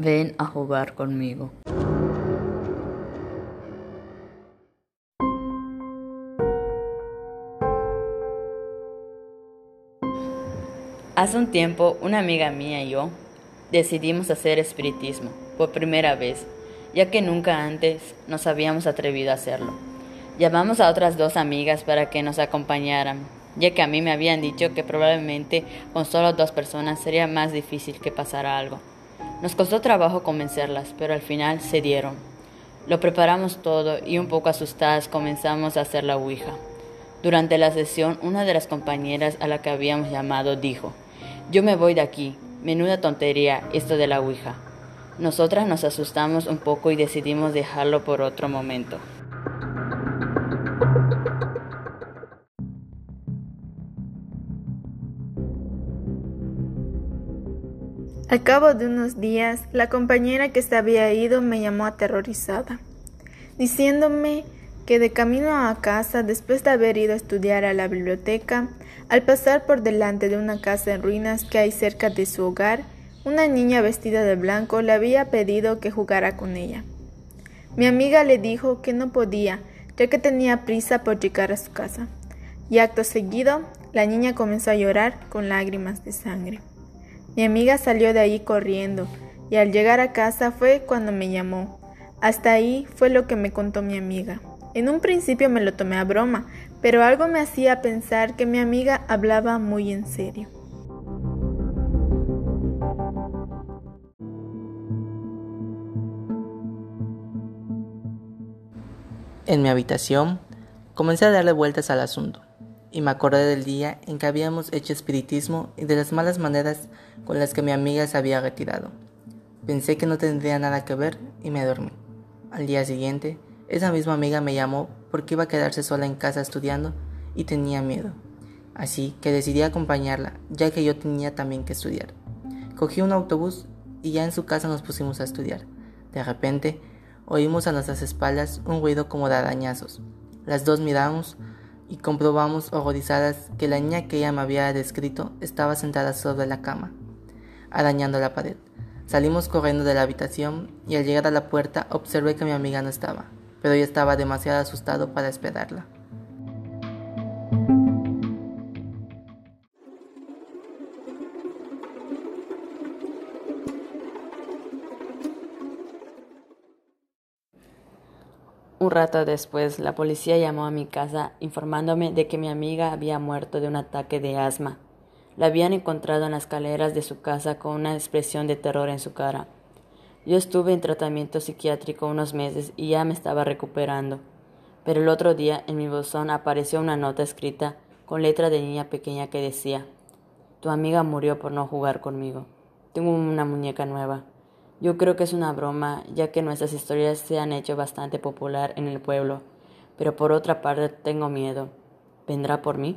ven a jugar conmigo. Hace un tiempo, una amiga mía y yo decidimos hacer espiritismo por primera vez, ya que nunca antes nos habíamos atrevido a hacerlo. Llamamos a otras dos amigas para que nos acompañaran, ya que a mí me habían dicho que probablemente con solo dos personas sería más difícil que pasara algo. Nos costó trabajo convencerlas, pero al final se dieron. Lo preparamos todo y un poco asustadas comenzamos a hacer la Ouija. Durante la sesión, una de las compañeras a la que habíamos llamado dijo, yo me voy de aquí, menuda tontería esto de la Ouija. Nosotras nos asustamos un poco y decidimos dejarlo por otro momento. Al cabo de unos días, la compañera que se había ido me llamó aterrorizada, diciéndome que de camino a casa, después de haber ido a estudiar a la biblioteca, al pasar por delante de una casa en ruinas que hay cerca de su hogar, una niña vestida de blanco le había pedido que jugara con ella. Mi amiga le dijo que no podía, ya que tenía prisa por llegar a su casa. Y acto seguido, la niña comenzó a llorar con lágrimas de sangre. Mi amiga salió de ahí corriendo y al llegar a casa fue cuando me llamó. Hasta ahí fue lo que me contó mi amiga. En un principio me lo tomé a broma, pero algo me hacía pensar que mi amiga hablaba muy en serio. En mi habitación comencé a darle vueltas al asunto y me acordé del día en que habíamos hecho espiritismo y de las malas maneras con las que mi amiga se había retirado. Pensé que no tendría nada que ver y me dormí. Al día siguiente, esa misma amiga me llamó porque iba a quedarse sola en casa estudiando y tenía miedo. Así que decidí acompañarla, ya que yo tenía también que estudiar. Cogí un autobús y ya en su casa nos pusimos a estudiar. De repente, oímos a nuestras espaldas un ruido como de arañazos. Las dos miramos y comprobamos horrorizadas que la niña que ella me había descrito estaba sentada sobre la cama, arañando la pared. Salimos corriendo de la habitación y al llegar a la puerta observé que mi amiga no estaba, pero yo estaba demasiado asustado para esperarla. Un rato después, la policía llamó a mi casa informándome de que mi amiga había muerto de un ataque de asma. La habían encontrado en las escaleras de su casa con una expresión de terror en su cara. Yo estuve en tratamiento psiquiátrico unos meses y ya me estaba recuperando. Pero el otro día en mi buzón apareció una nota escrita con letra de niña pequeña que decía, Tu amiga murió por no jugar conmigo. Tengo una muñeca nueva. Yo creo que es una broma, ya que nuestras historias se han hecho bastante popular en el pueblo, pero por otra parte tengo miedo. ¿Vendrá por mí?